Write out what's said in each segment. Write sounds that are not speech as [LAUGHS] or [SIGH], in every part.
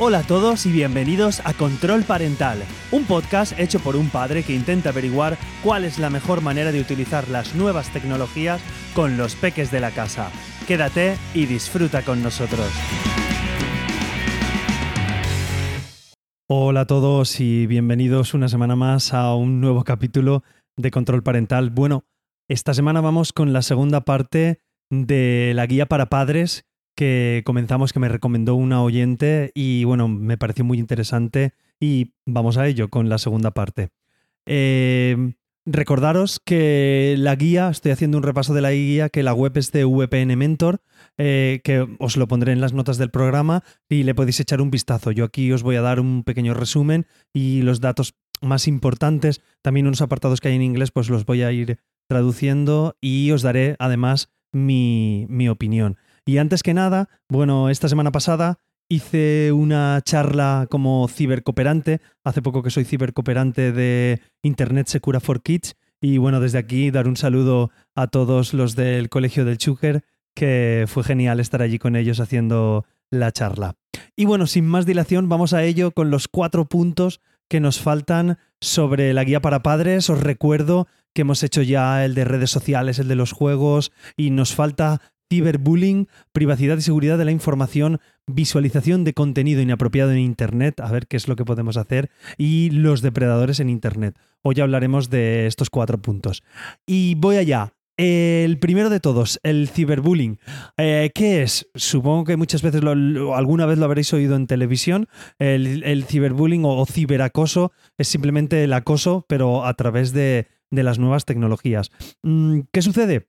Hola a todos y bienvenidos a Control Parental, un podcast hecho por un padre que intenta averiguar cuál es la mejor manera de utilizar las nuevas tecnologías con los peques de la casa. Quédate y disfruta con nosotros. Hola a todos y bienvenidos una semana más a un nuevo capítulo de Control Parental. Bueno, esta semana vamos con la segunda parte de la guía para padres que comenzamos, que me recomendó una oyente y bueno, me pareció muy interesante y vamos a ello con la segunda parte. Eh, recordaros que la guía, estoy haciendo un repaso de la guía, que la web es de VPN Mentor, eh, que os lo pondré en las notas del programa y le podéis echar un vistazo. Yo aquí os voy a dar un pequeño resumen y los datos más importantes, también unos apartados que hay en inglés, pues los voy a ir traduciendo y os daré además mi, mi opinión. Y antes que nada, bueno, esta semana pasada hice una charla como cibercooperante. Hace poco que soy cibercooperante de Internet Secura for Kids. Y bueno, desde aquí dar un saludo a todos los del Colegio del Chúquer, que fue genial estar allí con ellos haciendo la charla. Y bueno, sin más dilación, vamos a ello con los cuatro puntos que nos faltan sobre la guía para padres. Os recuerdo que hemos hecho ya el de redes sociales, el de los juegos, y nos falta ciberbullying, privacidad y seguridad de la información, visualización de contenido inapropiado en Internet, a ver qué es lo que podemos hacer, y los depredadores en Internet. Hoy hablaremos de estos cuatro puntos. Y voy allá. El primero de todos, el ciberbullying. Eh, ¿Qué es? Supongo que muchas veces alguna vez lo habréis oído en televisión. El, ciberbullying o, ciberacoso es simplemente el acoso, pero a través de, las nuevas tecnologías. Mm, ¿Qué sucede?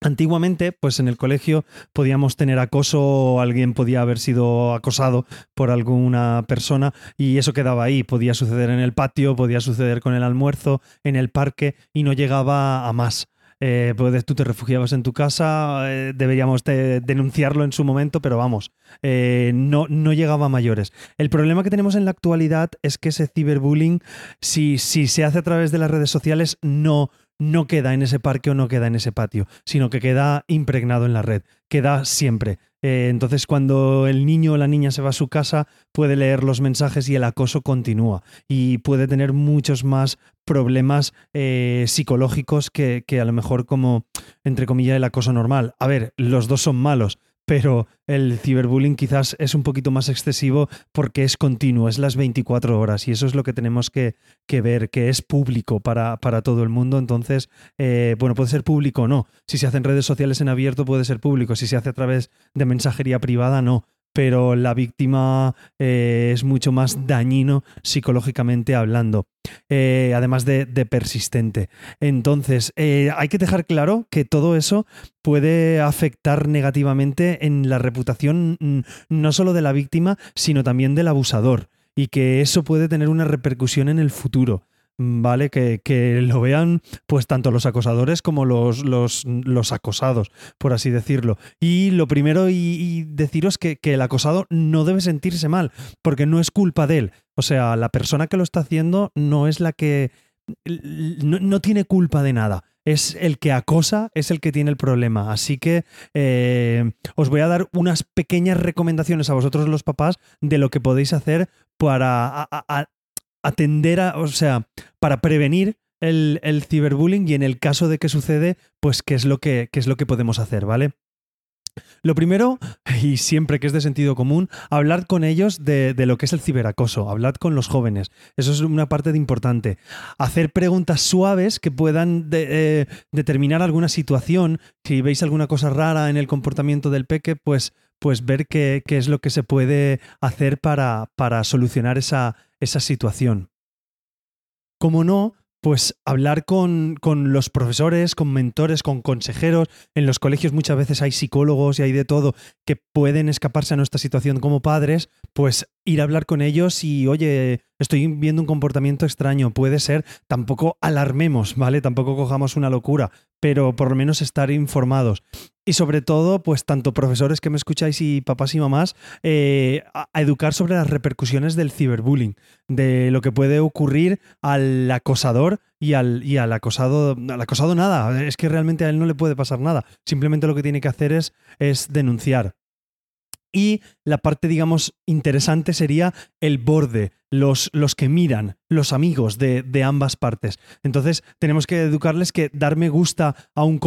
Antiguamente, pues en el colegio podíamos tener acoso, alguien podía haber sido acosado por alguna persona y eso quedaba ahí. Podía suceder en el patio, podía suceder con el almuerzo, en el parque y no llegaba a más. Pues tú te refugiabas en tu casa, eh, deberíamos denunciarlo en su momento, pero vamos, eh, no, no llegaba a mayores. El problema que tenemos en la actualidad es que ese ciberbullying, si, si se hace a través de las redes sociales, no, no queda en ese parque o no queda en ese patio, sino que queda impregnado en la red, queda siempre. Eh, entonces, cuando el niño o la niña se va a su casa, puede leer los mensajes y el acoso continúa. Y puede tener muchos más problemas eh, psicológicos que, que a lo mejor como, entre comillas, el acoso normal. A ver, los dos son malos, pero el ciberbullying quizás es un poquito más excesivo porque es continuo, es las 24 horas y eso es lo que tenemos que, ver, que es público para, para todo el mundo. Entonces, eh, bueno, puede ser público o no. Si se hace en redes sociales en abierto puede ser público, si se hace a través de mensajería privada no pero la víctima eh, es mucho más dañino psicológicamente hablando, eh, además de, persistente. Entonces, eh, hay que dejar claro que todo eso puede afectar negativamente en la reputación mm, no solo de la víctima, sino también del abusador, y que eso puede tener una repercusión en el futuro. ¿Vale? Que, que, lo vean pues tanto los acosadores como los, los, acosados, por así decirlo. Y lo primero y, deciros que, que, el acosado no debe sentirse mal, porque no es culpa de él. O sea, la persona que lo está haciendo no es la que... no, no tiene culpa de nada es el que acosa, es el que tiene el problema. Así que eh, os voy a dar unas pequeñas recomendaciones a vosotros los papás de lo que podéis hacer para atender a, o sea, para prevenir el, ciberbullying y en el caso de que sucede, pues qué es lo que, qué es lo que podemos hacer, ¿vale? Lo primero, [LAUGHS] y siempre que es de sentido común, hablar con ellos de, lo que es el ciberacoso, hablar con los jóvenes. Eso es una parte de importante. Hacer preguntas suaves que puedan eh, determinar alguna situación. Si veis alguna cosa rara en el comportamiento del peque, pues, pues ver qué, qué es lo que se puede hacer para, para solucionar esa, esa situación. Como no, pues hablar con, con, los profesores, con mentores, con consejeros. En los colegios muchas veces hay psicólogos y hay de todo que pueden escaparse a nuestra situación como padres, pues ir a hablar con ellos y, oye, estoy viendo un comportamiento extraño, puede ser, tampoco alarmemos, ¿vale? Tampoco cojamos una locura, pero por lo menos estar informados. Y sobre todo, pues tanto profesores que me escucháis y papás y mamás, eh, a, educar sobre las repercusiones del ciberbullying, de lo que puede ocurrir al acosador y al, y al acosado, al acosado nada, es que realmente a él no le puede pasar nada, simplemente lo que tiene que hacer es, es denunciar. Y la parte, digamos, interesante sería el borde, los, los que miran, los amigos de, de, ambas partes. Entonces, tenemos que educarles que dar me gusta a un,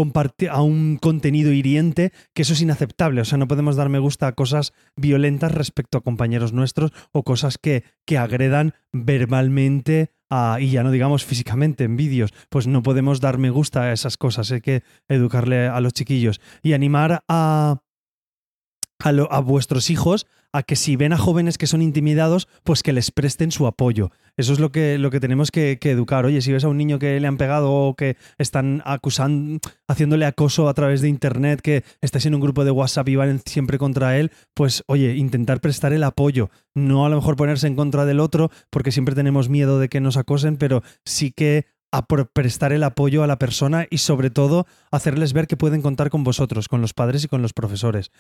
a un contenido hiriente, que eso es inaceptable. O sea, no podemos dar me gusta a cosas violentas respecto a compañeros nuestros o cosas que, que agredan verbalmente y ya no digamos físicamente en vídeos, pues no podemos dar me gusta a esas cosas. Hay que educarle a los chiquillos y animar a a, vuestros hijos a que si ven a jóvenes que son intimidados, pues que les presten su apoyo. Eso es lo que, lo que tenemos que, educar. Oye, si ves a un niño que le han pegado o que están acusando, haciéndole acoso a través de internet, que estáis en un grupo de WhatsApp y van siempre contra él, pues oye, intentar prestar el apoyo. No a lo mejor ponerse en contra del otro, porque siempre tenemos miedo de que nos acosen, pero sí que prestar el apoyo a la persona y sobre todo hacerles ver que pueden contar con vosotros, con los padres y con los profesores.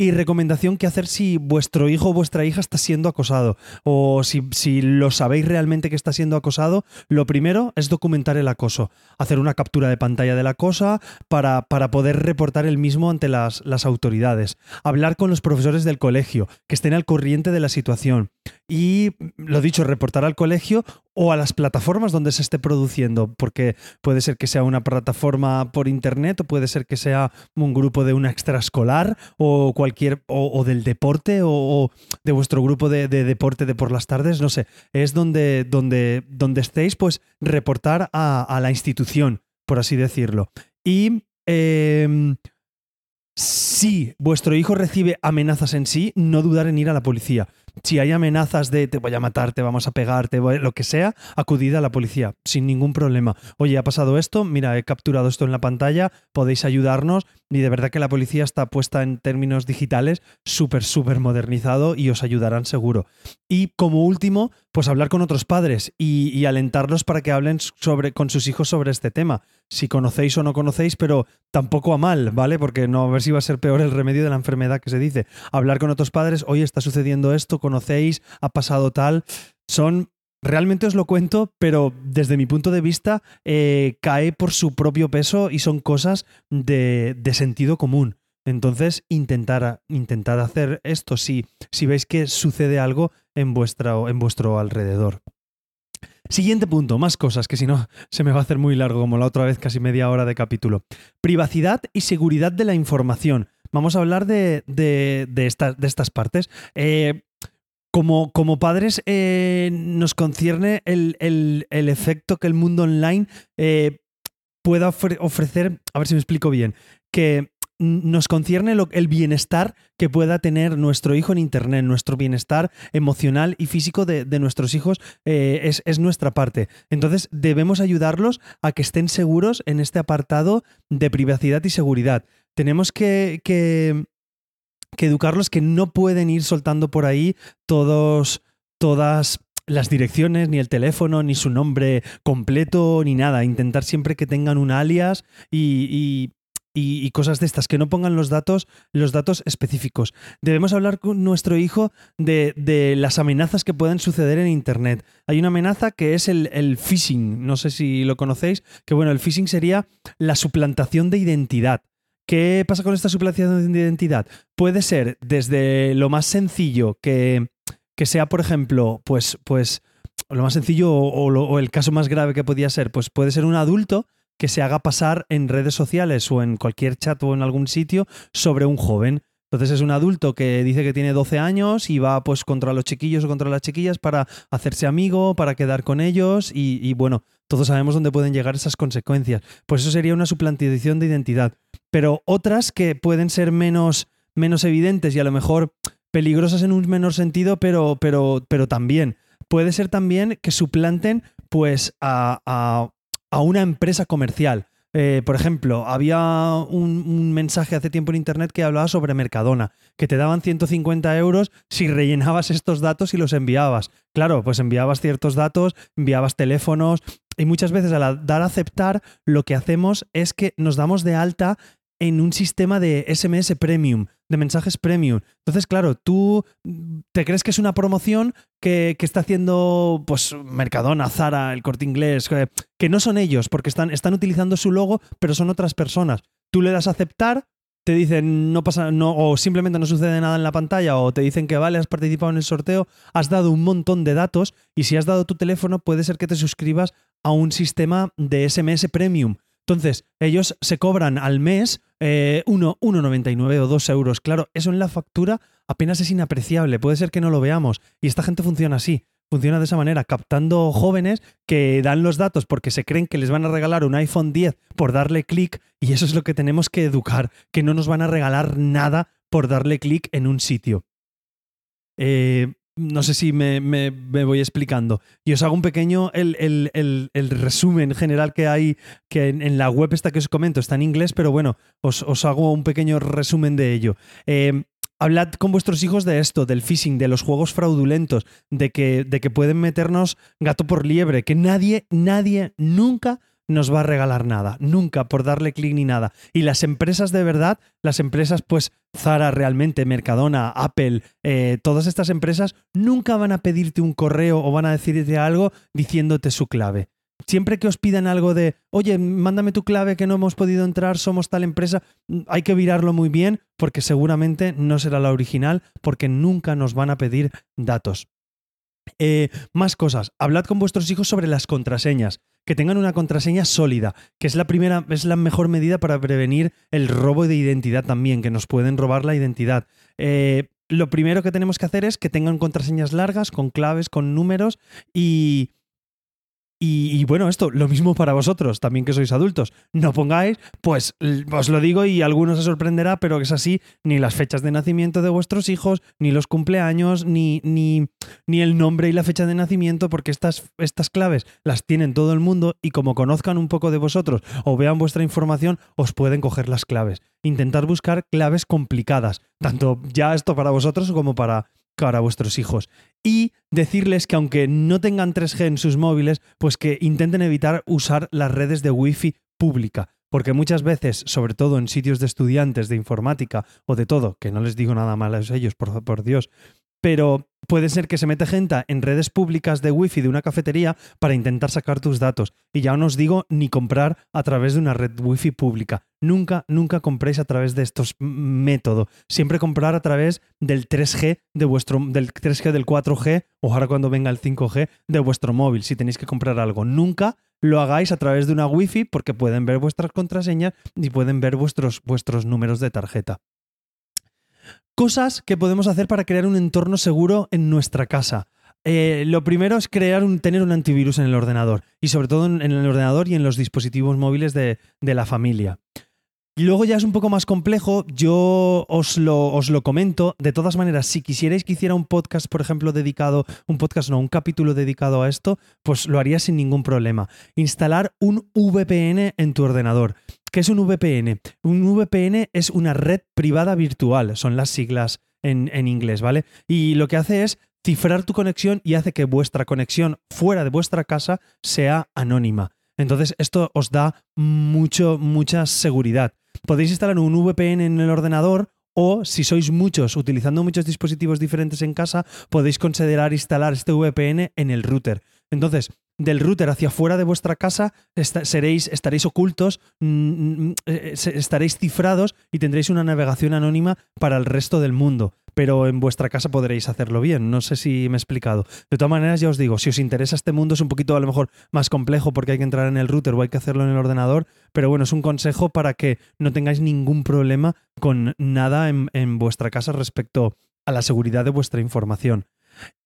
Y recomendación que hacer si vuestro hijo o vuestra hija está siendo acosado. O si, si, lo sabéis realmente que está siendo acosado, lo primero es documentar el acoso, hacer una captura de pantalla de la cosa para, para poder reportar el mismo ante las, las autoridades, hablar con los profesores del colegio, que estén al corriente de la situación. Y, lo dicho, reportar al colegio o a las plataformas donde se esté produciendo, porque puede ser que sea una plataforma por internet o puede ser que sea un grupo de una extraescolar o cualquier o, del deporte o, de vuestro grupo de, deporte de por las tardes, no sé, es donde, donde, donde estéis, pues reportar a, la institución, por así decirlo. Y em, si vuestro hijo recibe amenazas en sí, no dudar en ir a la policía si hay amenazas de te voy a matar, te vamos a pegar, te lo que sea, acudid a la policía sin ningún problema. Oye, ha pasado esto, mira, he capturado esto en la pantalla, podéis ayudarnos y de verdad que la policía está puesta en términos digitales súper, súper modernizado y os ayudarán seguro. Y como último, pues hablar con otros padres y, alentarlos para que hablen sobre, con sus hijos sobre este tema. Si conocéis o no conocéis, pero tampoco a mal, ¿vale? Porque no a ver si va a ser peor el remedio de la enfermedad que se dice. Hablar con otros padres, hoy está sucediendo esto, conocéis, ha pasado tal. Son Realmente os lo cuento, pero desde mi punto de vista eh, cae por su propio peso y son cosas de, de sentido común. Entonces, intentar, intentar hacer esto si, si veis que sucede algo en, en vuestro alrededor. Siguiente punto, más cosas, que si no se me va a hacer muy largo, como la otra vez, casi media hora de capítulo. Privacidad y seguridad de la información. Vamos a hablar de, de, de, estas partes. Eh, como, como, padres, eh, nos concierne el, efecto que el mundo online eh, pueda ofrecer, a ver si me explico bien, que nos concierne el bienestar que pueda tener nuestro hijo en Internet, nuestro bienestar emocional y físico de, nuestros hijos eh, es, nuestra parte. Entonces debemos ayudarlos a que estén seguros en este apartado de privacidad y seguridad. Tenemos que, que, educarlos que no pueden ir soltando por ahí todos, todas las direcciones, ni el teléfono, ni su nombre completo, ni nada. Intentar siempre que tengan un alias y, cosas de estas, que no pongan los datos, los datos específicos. Debemos hablar con nuestro hijo de, las amenazas que pueden suceder en Internet. Hay una amenaza que es el, phishing, no sé si lo conocéis, que bueno, el phishing sería la suplantación de identidad. ¿Qué pasa con esta suplantación de identidad? Puede ser desde lo más sencillo que, que sea, por ejemplo, pues, pues lo más sencillo o, el caso más grave que podía ser, pues puede ser un adulto que se haga pasar en redes sociales o en cualquier chat o en algún sitio sobre un joven. Entonces es un adulto que dice que tiene 12 años y va pues contra los chiquillos o contra las chiquillas para hacerse amigo, para quedar con ellos y, bueno, todos sabemos dónde pueden llegar esas consecuencias. Pues eso sería una suplantación de identidad. Pero otras que pueden ser menos, menos evidentes y a lo mejor peligrosas en un menor sentido, pero, pero, pero también. Puede ser también que suplanten pues a, a a una empresa comercial. Eh, por ejemplo, había un, mensaje hace tiempo en internet que hablaba sobre Mercadona, que te daban 150 euros si rellenabas estos datos y los enviabas. Claro, pues enviabas ciertos datos, enviabas teléfonos y muchas veces al dar a aceptar lo que hacemos es que nos damos de alta en un sistema de SMS premium, de mensajes premium. Entonces, claro, tú te crees que es una promoción que, está haciendo pues Mercadona, Zara, el corte inglés, que, no son ellos, porque están, están utilizando su logo, pero son otras personas. Tú le das a aceptar, te dicen no pasa, no, o simplemente no sucede nada en la pantalla, o te dicen que vale, has participado en el sorteo, has dado un montón de datos, y si has dado tu teléfono, puede ser que te suscribas a un sistema de SMS premium. Entonces, ellos se cobran al mes eh, 1,99 o 2 euros. Claro, eso en la factura apenas es inapreciable. Puede ser que no lo veamos. Y esta gente funciona así. Funciona de esa manera, captando jóvenes que dan los datos porque se creen que les van a regalar un iPhone 10 por darle clic y eso es lo que tenemos que educar, que no nos van a regalar nada por darle clic en un sitio. Eh, no sé si me, voy explicando. Y os hago un pequeño, el, resumen general que hay, que en, la web esta que os comento está en inglés, pero bueno, os, hago un pequeño resumen de ello. Eh, hablad con vuestros hijos de esto, del phishing, de los juegos fraudulentos, de que, de que pueden meternos gato por liebre, que nadie, nadie, nunca nos va a regalar nada, nunca por darle clic ni nada. Y las empresas de verdad, las empresas pues Zara realmente, Mercadona, Apple, eh, todas estas empresas nunca van a pedirte un correo o van a decirte algo diciéndote su clave siempre que os pidan algo de, oye, mándame tu clave que no hemos podido entrar, somos tal empresa, hay que virarlo muy bien porque seguramente no será la original porque nunca nos van a pedir datos. Eh, más cosas. Hablad con vuestros hijos sobre las contraseñas. Que tengan una contraseña sólida, que es la primera, es la mejor medida para prevenir el robo de identidad también, que nos pueden robar la identidad. Eh, lo primero que tenemos que hacer es que tengan contraseñas largas, con claves, con números y, y, bueno, esto, lo mismo para vosotros, también que sois adultos. No pongáis, pues os lo digo y algunos se sorprenderá, pero es así, ni las fechas de nacimiento de vuestros hijos, ni los cumpleaños, ni, ni, ni el nombre y la fecha de nacimiento, porque estas, estas claves las tienen todo el mundo y como conozcan un poco de vosotros o vean vuestra información, os pueden coger las claves. Intentar buscar claves complicadas, tanto ya esto para vosotros como para para vuestros hijos. Y decirles que aunque no tengan 3G en sus móviles, pues que intenten evitar usar las redes de Wi-Fi pública. Porque muchas veces, sobre todo en sitios de estudiantes de informática o de todo, que no les digo nada malo a ellos, por, por Dios, pero puede ser que se mete gente en redes públicas de wifi de una cafetería para intentar sacar tus datos. Y ya no os digo ni comprar a través de una red wifi pública. Nunca, nunca compréis a través de estos métodos. Siempre comprar a través del 3G de vuestro, del 3G del 4G o ahora cuando venga el 5G de vuestro móvil si tenéis que comprar algo. Nunca lo hagáis a través de una wifi porque pueden ver vuestras contraseñas y pueden ver vuestros, vuestros números de tarjeta. Cosas que podemos hacer para crear un entorno seguro en nuestra casa. Eh, lo primero es crear tener un antivirus en el ordenador y sobre todo en, el ordenador y en los dispositivos móviles de, la familia. Luego ya es un poco más complejo, yo os lo, os lo, comento. De todas maneras, si quisierais que hiciera un podcast, por ejemplo, dedicado, un podcast no, un capítulo dedicado a esto, pues lo haría sin ningún problema. Instalar un VPN en tu ordenador. ¿Qué es un VPN? Un VPN es una red privada virtual, son las siglas en, en, inglés, ¿vale? Y lo que hace es cifrar tu conexión y hace que vuestra conexión fuera de vuestra casa sea anónima. Entonces, esto os da mucho, mucha seguridad. Podéis instalar un VPN en el ordenador o si sois muchos utilizando muchos dispositivos diferentes en casa, podéis considerar instalar este VPN en el router. Entonces, del router hacia afuera de vuestra casa seréis, estaréis ocultos, mm, mm, eh, estaréis cifrados y tendréis una navegación anónima para el resto del mundo. Pero en vuestra casa podréis hacerlo bien. No sé si me he explicado. De todas maneras, ya os digo, si os interesa este mundo es un poquito a lo mejor más complejo porque hay que entrar en el router o hay que hacerlo en el ordenador. Pero bueno, es un consejo para que no tengáis ningún problema con nada en vuestra casa respecto a la seguridad de vuestra información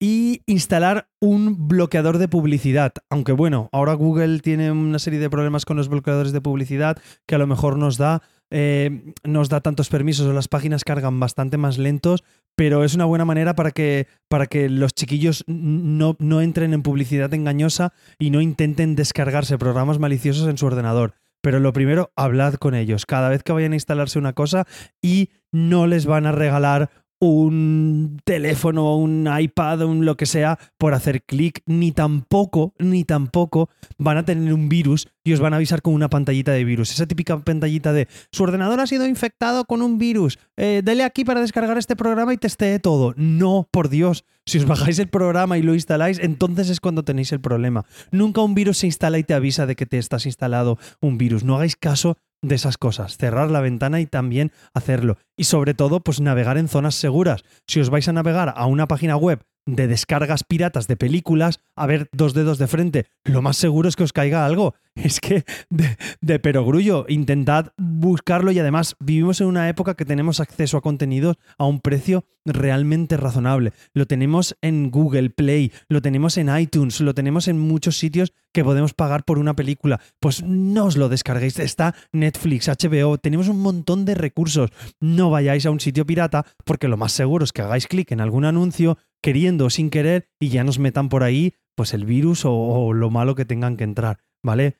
y instalar un bloqueador de publicidad. Aunque bueno, ahora Google tiene una serie de problemas con los bloqueadores de publicidad que a lo mejor nos da, eh, nos da tantos permisos o las páginas cargan bastante más lentos, pero es una buena manera para que, para que los chiquillos no, no entren en publicidad engañosa y no intenten descargarse programas maliciosos en su ordenador. Pero lo primero, hablad con ellos cada vez que vayan a instalarse una cosa y no les van a regalar un teléfono, un iPad, un lo que sea, por hacer clic, ni tampoco, ni tampoco van a tener un virus y os van a avisar con una pantallita de virus. Esa típica pantallita de su ordenador ha sido infectado con un virus. Eh, dele aquí para descargar este programa y testee todo. No, por Dios. Si os bajáis el programa y lo instaláis, entonces es cuando tenéis el problema. Nunca un virus se instala y te avisa de que te estás instalado un virus. No hagáis caso de esas cosas, cerrar la ventana y también hacerlo. Y sobre todo, pues navegar en zonas seguras. Si os vais a navegar a una página web de descargas piratas de películas, a ver dos dedos de frente, lo más seguro es que os caiga algo. [LAUGHS] Es que de, perogrullo, intentad buscarlo y además vivimos en una época que tenemos acceso a contenidos a un precio realmente razonable. Lo tenemos en Google Play, lo tenemos en iTunes, lo tenemos en muchos sitios que podemos pagar por una película. Pues no os lo descarguéis, está Netflix, HBO, tenemos un montón de recursos. No vayáis a un sitio pirata porque lo más seguro es que hagáis clic en algún anuncio queriendo o sin querer y ya nos metan por ahí pues el virus o, lo malo que tengan que entrar, ¿vale?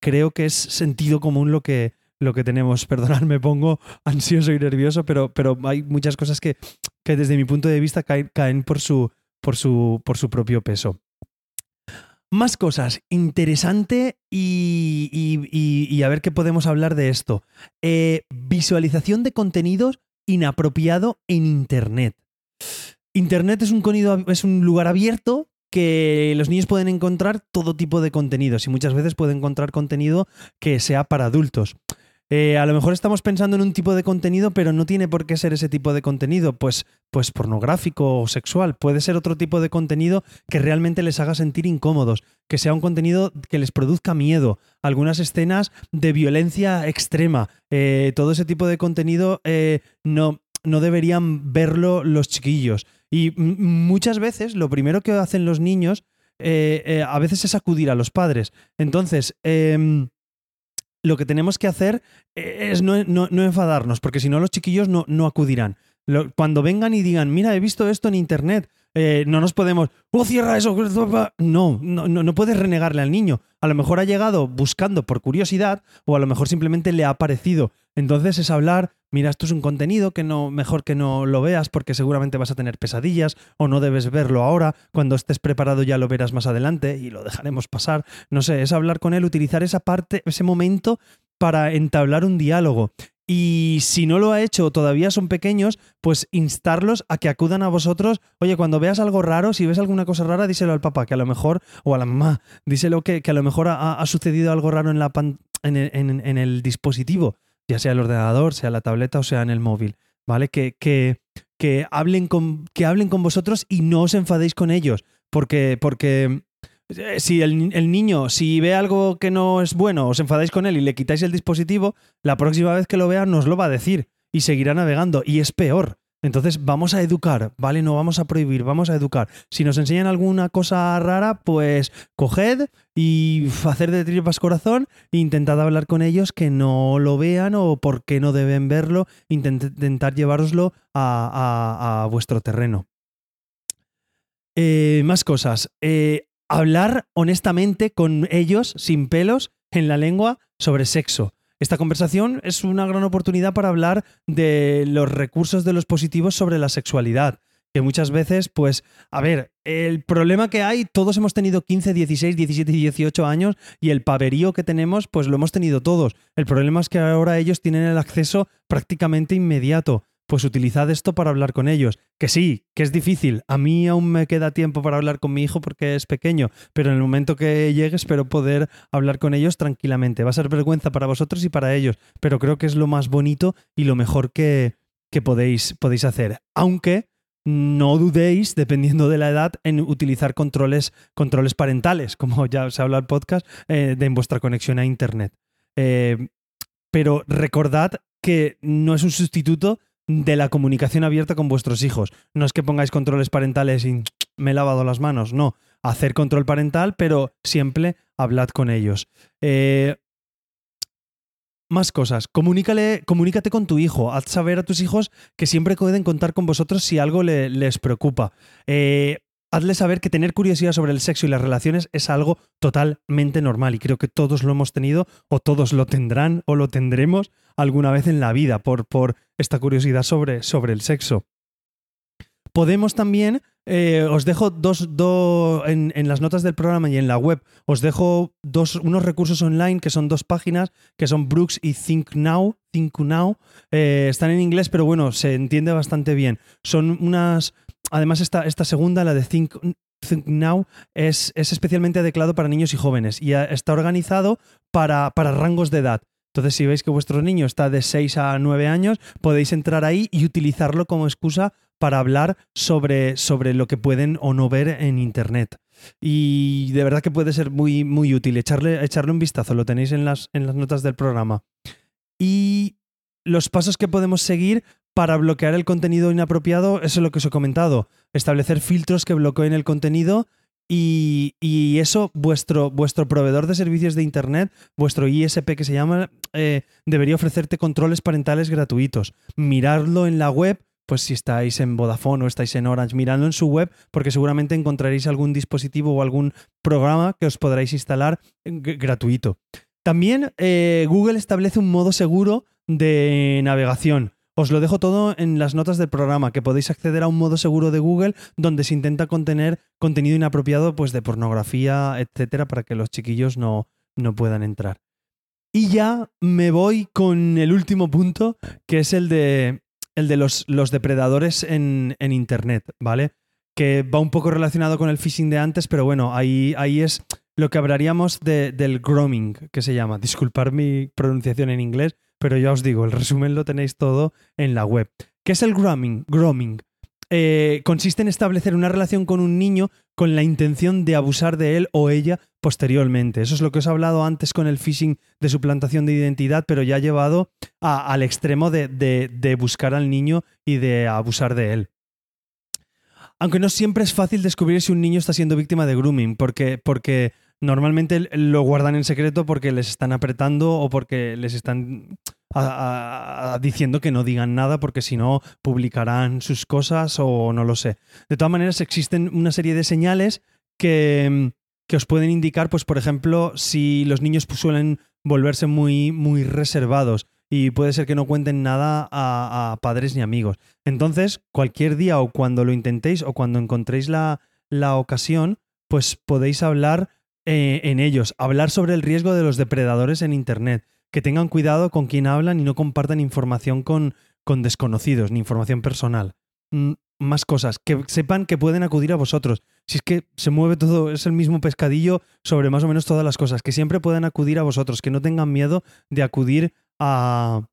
Creo que es sentido común lo que, lo que tenemos. [LAUGHS] Perdonad, me pongo ansioso y nervioso, pero, pero hay muchas cosas que, que desde mi punto de vista caen, caen por, su, por, su, por su propio peso. Más cosas. Interesante y, y, a ver qué podemos hablar de esto. Eh, visualización de contenidos inapropiado en Internet. Internet es un, es un lugar abierto que los niños pueden encontrar todo tipo de contenidos y muchas veces pueden encontrar contenido que sea para adultos. Eh, a lo mejor estamos pensando en un tipo de contenido, pero no tiene por qué ser ese tipo de contenido, pues, pues pornográfico o sexual. Puede ser otro tipo de contenido que realmente les haga sentir incómodos, que sea un contenido que les produzca miedo, algunas escenas de violencia extrema. Eh, todo ese tipo de contenido eh, no, no deberían verlo los chiquillos. Y muchas veces lo primero que hacen los niños a veces es acudir a los padres. Entonces, em, lo que tenemos que hacer eh, es no, enfadarnos, porque si no los chiquillos no, no acudirán. Cuando vengan y digan, mira, he visto esto en internet, eh, no nos podemos, ¡oh, cierra eso! No, no, no puedes renegarle al niño. A lo mejor ha llegado buscando por curiosidad o a lo mejor simplemente le ha parecido. Entonces es hablar, mira, esto es un contenido que no, mejor que no lo veas porque seguramente vas a tener pesadillas o no debes verlo ahora, cuando estés preparado ya lo verás más adelante y lo dejaremos pasar. No sé, es hablar con él, utilizar esa parte, ese momento para entablar un diálogo. Y si no lo ha hecho o todavía son pequeños, pues instarlos a que acudan a vosotros. Oye, cuando veas algo raro, si ves alguna cosa rara, díselo al papá, que a lo mejor, o a la mamá, díselo que, que a lo mejor ha, sucedido algo raro en, la en, en el dispositivo ya sea el ordenador, sea la tableta o sea en el móvil, ¿vale? Que, que, que, hablen, con, que hablen con vosotros y no os enfadéis con ellos, porque, porque si el, el, niño, si ve algo que no es bueno, os enfadáis con él y le quitáis el dispositivo, la próxima vez que lo vea nos lo va a decir y seguirá navegando y es peor. Entonces vamos a educar, ¿vale? No vamos a prohibir, vamos a educar. Si nos enseñan alguna cosa rara, pues coged y hacer de tripas corazón e intentad hablar con ellos que no lo vean o por qué no deben verlo, intentar llevároslo a, vuestro terreno. Eh, más cosas. Eh, hablar honestamente con ellos, sin pelos, en la lengua, sobre sexo. Esta conversación es una gran oportunidad para hablar de los recursos de los positivos sobre la sexualidad. Que muchas veces, pues, a ver, el problema que hay, todos hemos tenido 15, 16, 17 y 18 años y el paverío que tenemos, pues lo hemos tenido todos. El problema es que ahora ellos tienen el acceso prácticamente inmediato pues utilizad esto para hablar con ellos. Que sí, que es difícil. A mí aún me queda tiempo para hablar con mi hijo porque es pequeño, pero en el momento que llegue espero poder hablar con ellos tranquilamente. Va a ser vergüenza para vosotros y para ellos, pero creo que es lo más bonito y lo mejor que, que podéis, podéis hacer. Aunque no dudéis, dependiendo de la edad, en utilizar controles, controles parentales, como ya se habla el podcast, eh, de en vuestra conexión a Internet. Eh, pero recordad que no es un sustituto de la comunicación abierta con vuestros hijos. No es que pongáis controles parentales y [TSK] me he lavado las manos, no. Hacer control parental, pero siempre hablad con ellos. Eh, más cosas. Comunícale, comunícate con tu hijo. Haz saber a tus hijos que siempre pueden contar con vosotros si algo les preocupa. Eh, hazle saber que tener curiosidad sobre el sexo y las relaciones es algo totalmente normal y creo que todos lo hemos tenido o todos lo tendrán o lo tendremos alguna vez en la vida por, por esta curiosidad sobre, sobre el sexo. Podemos también eh, os dejo dos, dos en, en, las notas del programa y en la web, os dejo dos, unos recursos online que son dos páginas, que son Brooks y Think Now. Think Now. Eh, están en inglés, pero bueno, se entiende bastante bien. Son unas... Además, esta, esta segunda, la de Think, Think Now, es, es, especialmente adecuado para niños y jóvenes y está organizado para, para rangos de edad. Entonces, si veis que vuestro niño está de 6 a 9 años, podéis entrar ahí y utilizarlo como excusa para hablar sobre, sobre lo que pueden o no ver en Internet. Y de verdad que puede ser muy, muy útil. Echarle, echarle un vistazo, lo tenéis en las, en las notas del programa. Y los pasos que podemos seguir para bloquear el contenido inapropiado, eso es lo que os he comentado. Establecer filtros que bloqueen el contenido y, eso, vuestro, vuestro, proveedor de servicios de Internet, vuestro ISP que se llama, eh, debería ofrecerte controles parentales gratuitos. Miradlo en la web, pues si estáis en Vodafone o estáis en Orange, miradlo en su web, porque seguramente encontraréis algún dispositivo o algún programa que os podréis instalar gratuito. También eh, Google establece un modo seguro de navegación. Os lo dejo todo en las notas del programa, que podéis acceder a un modo seguro de Google donde se intenta contener contenido inapropiado pues de pornografía, etcétera, para que los chiquillos no, no puedan entrar. Y ya me voy con el último punto, que es el de, el de los, los depredadores en, en, Internet, ¿vale? Que va un poco relacionado con el phishing de antes, pero bueno, ahí, ahí es lo que hablaríamos de, del grooming, que se llama. Disculpar mi pronunciación en inglés, pero ya os digo, el resumen lo tenéis todo en la web. ¿Qué es el grooming? grooming? Eh, consiste en establecer una relación con un niño con la intención de abusar de él o ella posteriormente. Eso es lo que os he hablado antes con el phishing de suplantación de identidad, pero ya llevado al extremo de, de, buscar al niño y de abusar de él. Aunque no siempre es fácil descubrir si un niño está siendo víctima de grooming, porque, porque normalmente lo guardan en secreto porque les están apretando o porque les están diciendo que no digan nada porque si no publicarán sus cosas o no lo sé. De todas maneras, existen una serie de señales que, que os pueden indicar, pues por ejemplo, si los niños suelen volverse muy, muy reservados y puede ser que no cuenten nada a, padres ni amigos. Entonces, cualquier día o cuando lo intentéis o cuando encontréis la, la ocasión, pues podéis hablar eh, en ellos, hablar sobre el riesgo de los depredadores en Internet, que tengan cuidado con quién hablan y no compartan información con, con desconocidos, ni información personal. Mm, más cosas, que sepan que pueden acudir a vosotros. Si es que se mueve todo, es el mismo pescadillo sobre más o menos todas las cosas, que siempre puedan acudir a vosotros, que no tengan miedo de acudir a,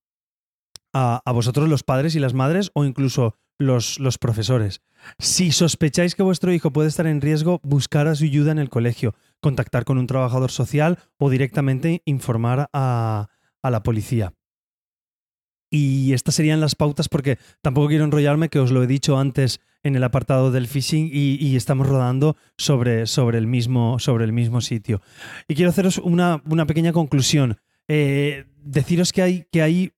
a, a vosotros los padres y las madres o incluso los, los, profesores. Si sospecháis que vuestro hijo puede estar en riesgo, buscar a su ayuda en el colegio contactar con un trabajador social o directamente informar a, la policía. Y estas serían las pautas porque tampoco quiero enrollarme, que os lo he dicho antes en el apartado del phishing y, estamos rodando sobre, sobre, el mismo, sobre, el mismo, sitio. Y quiero haceros una, una pequeña conclusión. Eh, deciros que hay, que hay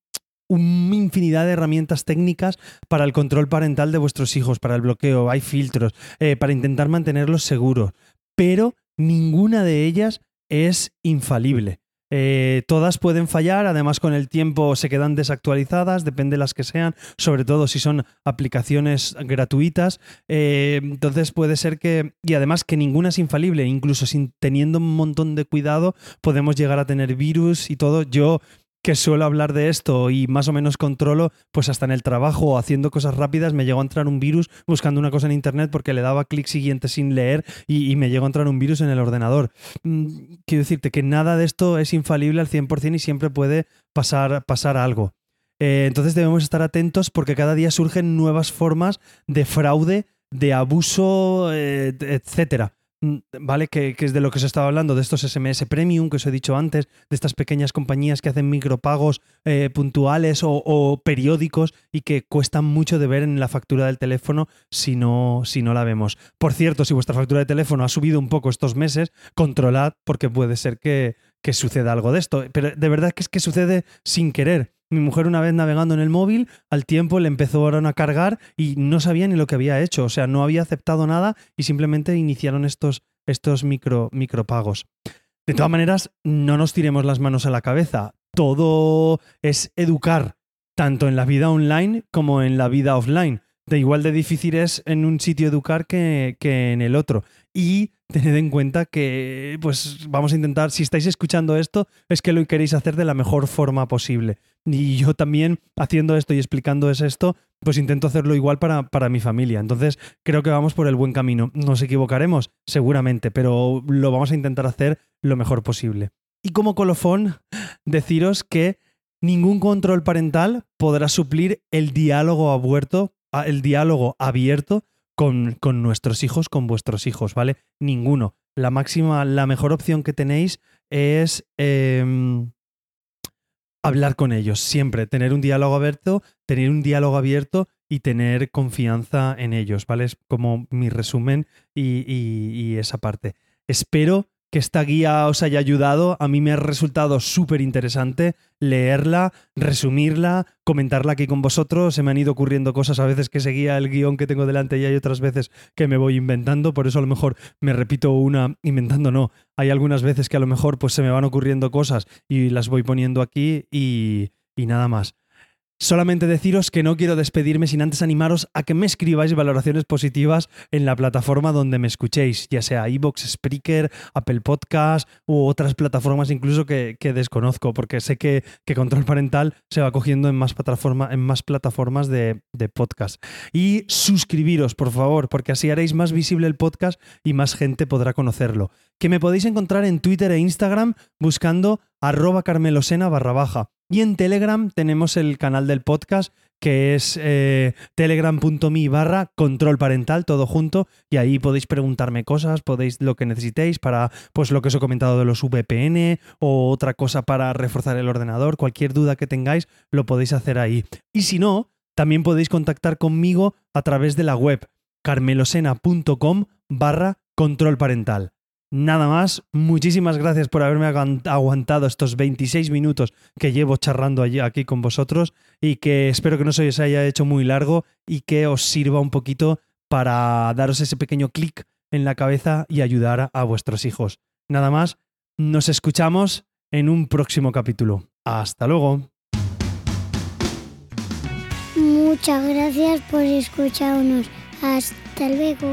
una infinidad de herramientas técnicas para el control parental de vuestros hijos, para el bloqueo, hay filtros, eh, para intentar mantenerlos seguros. Pero ninguna de ellas es infalible. Eh, todas pueden fallar, además con el tiempo se quedan desactualizadas, depende de las que sean, sobre todo si son aplicaciones gratuitas. Eh, entonces puede ser que, y además que ninguna es infalible, incluso teniendo un montón de cuidado, podemos llegar a tener virus y todo. Yo que suelo hablar de esto y más o menos controlo, pues hasta en el trabajo o haciendo cosas rápidas me llegó a entrar un virus buscando una cosa en internet porque le daba clic siguiente sin leer y, me llegó a entrar un virus en el ordenador. Mm, quiero decirte que nada de esto es infalible al 100% y siempre puede pasar, pasar algo. Eh, entonces debemos estar atentos porque cada día surgen nuevas formas de fraude, de abuso, eh, etcétera. Mm, ¿vale? Que, es de lo que se estaba hablando, de estos SMS Premium que os he dicho antes, de estas pequeñas compañías que hacen micropagos eh, puntuales o, periódicos y que cuestan mucho de ver en la factura del teléfono si no, si no la vemos. Por cierto, si vuestra factura de teléfono ha subido un poco estos meses, controlad porque puede ser que, que suceda algo de esto. Pero de verdad que es que sucede sin querer. Mi mujer una vez navegando en el móvil, al tiempo le empezó a cargar y no sabía ni lo que había hecho, o sea, no había aceptado nada y simplemente iniciaron estos, estos micro, micropagos. De todas maneras, no nos tiremos las manos a la cabeza. Todo es educar, tanto en la vida online como en la vida offline. De igual de difícil es en un sitio educar que, que en el otro. Y tened en cuenta que, pues vamos a intentar, si estáis escuchando esto, es que lo queréis hacer de la mejor forma posible. Y yo también, haciendo esto y explicando esto, pues intento hacerlo igual para, para mi familia. Entonces, creo que vamos por el buen camino. Nos equivocaremos, seguramente, pero lo vamos a intentar hacer lo mejor posible. Y como colofón, deciros que ningún control parental podrá suplir el diálogo abierto, el diálogo abierto con, con, nuestros hijos, con vuestros hijos, ¿vale? Ninguno. La máxima, la mejor opción que tenéis es eh, hablar con ellos, siempre, tener un diálogo abierto, tener un diálogo abierto y tener confianza en ellos, ¿vale? Es como mi resumen y, y esa parte. Espero que esta guía os haya ayudado. A mí me ha resultado súper interesante leerla, resumirla, comentarla aquí con vosotros. Se me han ido ocurriendo cosas a veces que seguía el guion que tengo delante y hay otras veces que me voy inventando. Por eso a lo mejor me repito una inventando, no. Hay algunas veces que a lo mejor pues se me van ocurriendo cosas y las voy poniendo aquí y, y nada más. Solamente deciros que no quiero despedirme sin antes animaros a que me escribáis valoraciones positivas en la plataforma donde me escuchéis, ya sea iVoox, Spreaker, Apple Podcast u otras plataformas incluso que, que desconozco, porque sé que, que, Control Parental se va cogiendo en más, en más plataformas de, de podcast. Y suscribiros, por favor, porque así haréis más visible el podcast y más gente podrá conocerlo. Que me podéis encontrar en Twitter e Instagram buscando arroba carmelosena barra baja. Y en Telegram tenemos el canal del podcast que es eh, barra control parental, todo junto, y ahí podéis preguntarme cosas, podéis lo que necesitéis para, pues lo que os he comentado de los VPN o otra cosa para reforzar el ordenador, cualquier duda que tengáis, lo podéis hacer ahí. Y si no, también podéis contactar conmigo a través de la web carmelosena.com barra control parental. Nada más, muchísimas gracias por haberme aguantado estos 26 minutos que llevo charlando aquí con vosotros y que espero que no se os haya hecho muy largo y que os sirva un poquito para daros ese pequeño clic en la cabeza y ayudar a vuestros hijos. Nada más, nos escuchamos en un próximo capítulo. Hasta luego. Muchas gracias por escucharnos. Hasta luego.